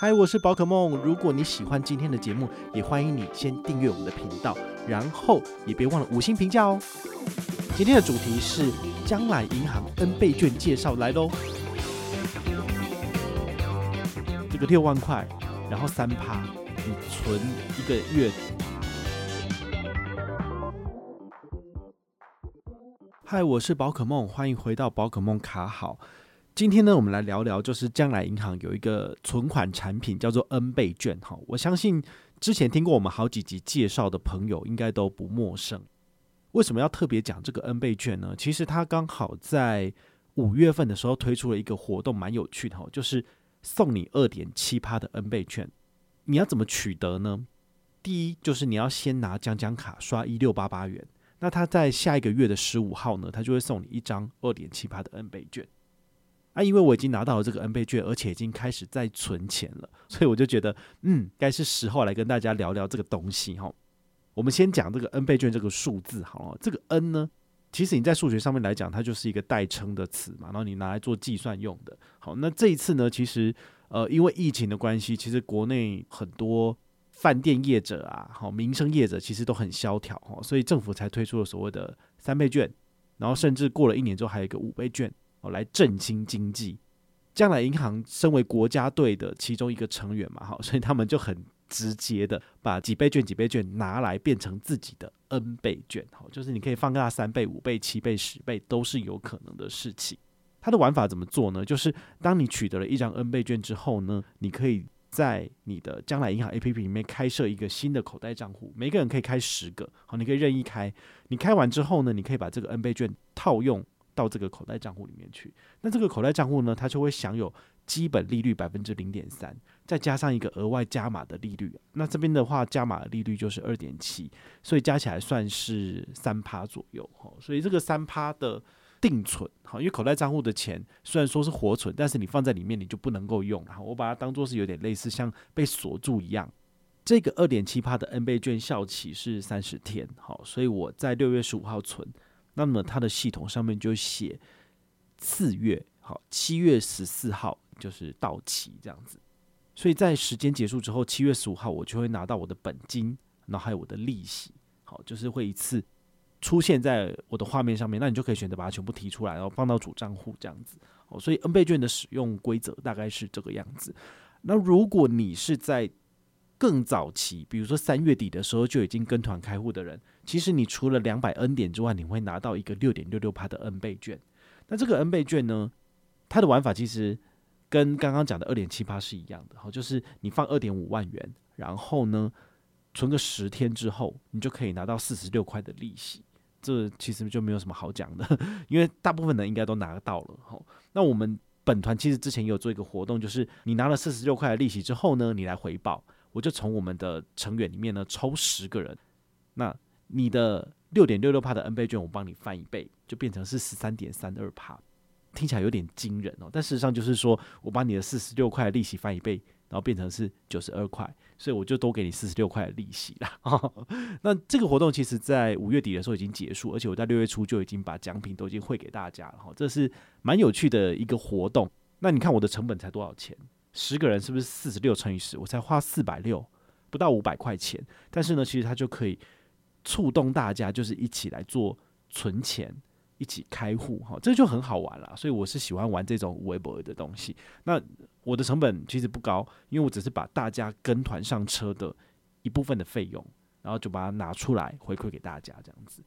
嗨，我是宝可梦。如果你喜欢今天的节目，也欢迎你先订阅我们的频道，然后也别忘了五星评价哦。今天的主题是将来银行 N 倍券介绍来喽。这个六万块，然后三趴，你存一个月。嗨，我是宝可梦，欢迎回到宝可梦卡好。今天呢，我们来聊聊，就是将来银行有一个存款产品叫做 N 倍券。哈，我相信之前听过我们好几集介绍的朋友应该都不陌生。为什么要特别讲这个 N 倍券呢？其实它刚好在五月份的时候推出了一个活动，蛮有趣的哈，就是送你二点七趴的 N 倍券。你要怎么取得呢？第一就是你要先拿将将卡刷一六八八元，那他在下一个月的十五号呢，他就会送你一张二点七趴的 N 倍券。啊，因为我已经拿到了这个 N 倍券，而且已经开始在存钱了，所以我就觉得，嗯，该是时候来跟大家聊聊这个东西哈。我们先讲这个 N 倍券这个数字，好，这个 N 呢，其实你在数学上面来讲，它就是一个代称的词嘛，然后你拿来做计算用的。好，那这一次呢，其实呃，因为疫情的关系，其实国内很多饭店业者啊，好，民生业者其实都很萧条哈，所以政府才推出了所谓的三倍券，然后甚至过了一年之后，还有一个五倍券。哦，来振兴经济。将来银行身为国家队的其中一个成员嘛，哈，所以他们就很直接的把几倍券、几倍券拿来变成自己的 N 倍券，好，就是你可以放大三倍、五倍、七倍、十倍都是有可能的事情。它的玩法怎么做呢？就是当你取得了一张 N 倍券之后呢，你可以在你的将来银行 APP 里面开设一个新的口袋账户，每个人可以开十个，好，你可以任意开。你开完之后呢，你可以把这个 N 倍券套用。到这个口袋账户里面去，那这个口袋账户呢，它就会享有基本利率百分之零点三，再加上一个额外加码的利率。那这边的话，加码的利率就是二点七，所以加起来算是三趴左右。哈，所以这个三趴的定存，哈，因为口袋账户的钱虽然说是活存，但是你放在里面你就不能够用。然后我把它当做是有点类似像被锁住一样。这个二点七趴的 N 倍券效期是三十天，好，所以我在六月十五号存。那么它的系统上面就写次月好，七月十四号就是到期这样子，所以在时间结束之后，七月十五号我就会拿到我的本金，然后还有我的利息，好，就是会一次出现在我的画面上面，那你就可以选择把它全部提出来，然后放到主账户这样子，哦，所以 N 倍券的使用规则大概是这个样子。那如果你是在更早期，比如说三月底的时候就已经跟团开户的人，其实你除了两百 N 点之外，你会拿到一个六点六六趴的 N 倍券。那这个 N 倍券呢，它的玩法其实跟刚刚讲的二点七趴是一样的，好，就是你放二点五万元，然后呢存个十天之后，你就可以拿到四十六块的利息。这其实就没有什么好讲的，因为大部分人应该都拿到了。好，那我们本团其实之前也有做一个活动，就是你拿了四十六块的利息之后呢，你来回报。我就从我们的成员里面呢抽十个人，那你的六点六六帕的 N 倍券，我帮你翻一倍，就变成是十三点三二帕，听起来有点惊人哦。但事实上就是说我把你的四十六块的利息翻一倍，然后变成是九十二块，所以我就多给你四十六块的利息啦。那这个活动其实在五月底的时候已经结束，而且我在六月初就已经把奖品都已经汇给大家了哈。这是蛮有趣的一个活动。那你看我的成本才多少钱？十个人是不是四十六乘以十？我才花四百六，不到五百块钱。但是呢，其实它就可以触动大家，就是一起来做存钱，一起开户，哈，这就很好玩了。所以我是喜欢玩这种微博的东西。那我的成本其实不高，因为我只是把大家跟团上车的一部分的费用，然后就把它拿出来回馈给大家这样子。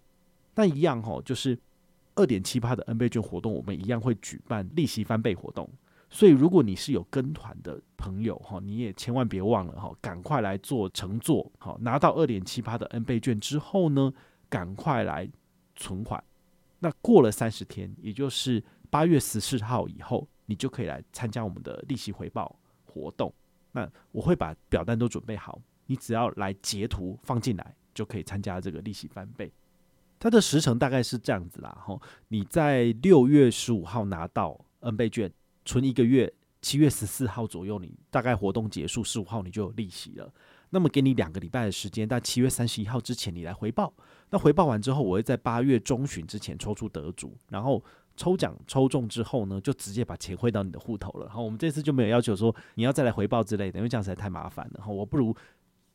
那一样哈，就是二点七八的 N 倍券活动，我们一样会举办利息翻倍活动。所以，如果你是有跟团的朋友哈，你也千万别忘了哈，赶快来做乘坐，好，拿到二点七八的 N 倍券之后呢，赶快来存款。那过了三十天，也就是八月十四号以后，你就可以来参加我们的利息回报活动。那我会把表单都准备好，你只要来截图放进来，就可以参加这个利息翻倍。它的时程大概是这样子啦，哈，你在六月十五号拿到 N 倍券。存一个月，七月十四号左右，你大概活动结束，十五号你就有利息了。那么给你两个礼拜的时间，在七月三十一号之前你来回报。那回报完之后，我会在八月中旬之前抽出得主，然后抽奖抽中之后呢，就直接把钱汇到你的户头了。然后，我们这次就没有要求说你要再来回报之类的，因为这样实在太麻烦了。好，我不如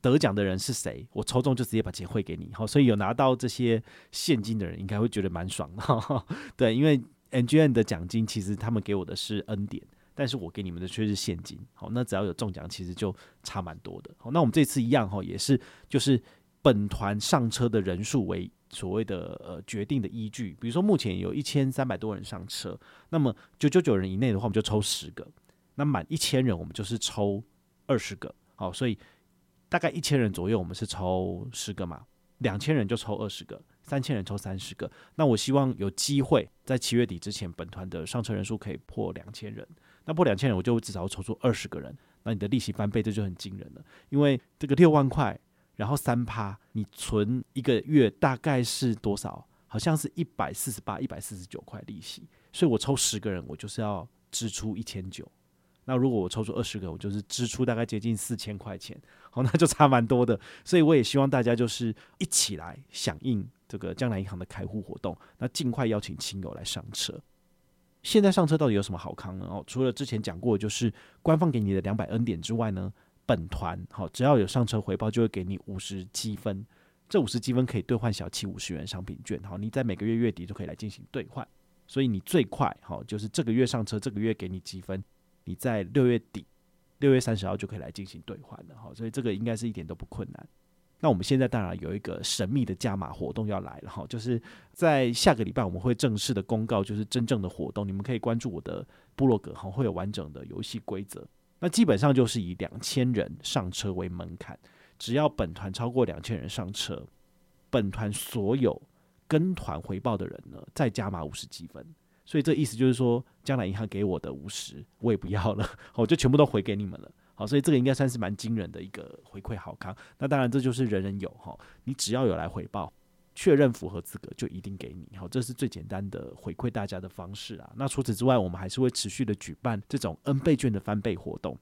得奖的人是谁，我抽中就直接把钱汇给你。好，所以有拿到这些现金的人应该会觉得蛮爽的。对，因为 NGN 的奖金其实他们给我的是 N 点，但是我给你们的却是现金。好，那只要有中奖，其实就差蛮多的。好，那我们这次一样哈，也是就是本团上车的人数为。所谓的呃决定的依据，比如说目前有一千三百多人上车，那么九九九人以内的话，我们就抽十个；那满一千人，我们就是抽二十个。好，所以大概一千人左右，我们是抽十个嘛；两千人就抽二十个；三千人抽三十个。那我希望有机会在七月底之前，本团的上车人数可以破两千人。那破两千人，我就至少抽出二十个人。那你的利息翻倍，这就很惊人了，因为这个六万块。然后三趴，你存一个月大概是多少？好像是一百四十八、一百四十九块利息。所以我抽十个人，我就是要支出一千九。那如果我抽出二十个，我就是支出大概接近四千块钱。好，那就差蛮多的。所以我也希望大家就是一起来响应这个江南银行的开户活动，那尽快邀请亲友来上车。现在上车到底有什么好康呢？哦，除了之前讲过，就是官方给你的两百 N 点之外呢？本团好，只要有上车回报，就会给你五十积分。这五十积分可以兑换小七五十元商品券。好，你在每个月月底都可以来进行兑换。所以你最快好，就是这个月上车，这个月给你积分，你在六月底六月三十号就可以来进行兑换了。好，所以这个应该是一点都不困难。那我们现在当然有一个神秘的加码活动要来了哈，就是在下个礼拜我们会正式的公告，就是真正的活动，你们可以关注我的部落格哈，会有完整的游戏规则。那基本上就是以两千人上车为门槛，只要本团超过两千人上车，本团所有跟团回报的人呢，再加码五十积分。所以这意思就是说，将来银行给我的五十，我也不要了，我就全部都回给你们了。好，所以这个应该算是蛮惊人的一个回馈好康。那当然，这就是人人有哈，你只要有来回报。确认符合资格就一定给你，好，这是最简单的回馈大家的方式啊。那除此之外，我们还是会持续的举办这种 N 倍券的翻倍活动。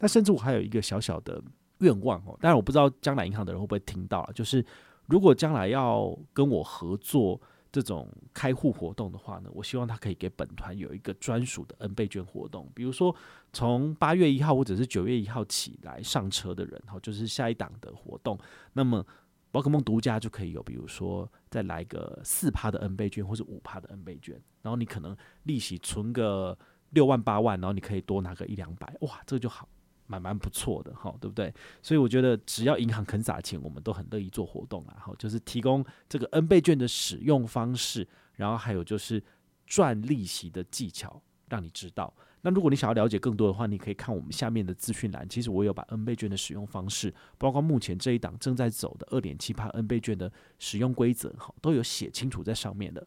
那甚至我还有一个小小的愿望哦，当然我不知道将来银行的人会不会听到啊，就是如果将来要跟我合作这种开户活动的话呢，我希望他可以给本团有一个专属的 N 倍券活动，比如说从八月一号或者是九月一号起来上车的人，好，就是下一档的活动，那么。宝可梦独家就可以有，比如说再来个四趴的 N 倍券，或是五趴的 N 倍券，然后你可能利息存个六万八万，然后你可以多拿个一两百，哇，这个就好，蛮蛮不错的哈，对不对？所以我觉得只要银行肯撒钱，我们都很乐意做活动啊，哈，就是提供这个 N 倍券的使用方式，然后还有就是赚利息的技巧，让你知道。那如果你想要了解更多的话，你可以看我们下面的资讯栏。其实我有把 N 倍券的使用方式，包括目前这一档正在走的二点七趴 N 倍券的使用规则，哈，都有写清楚在上面的。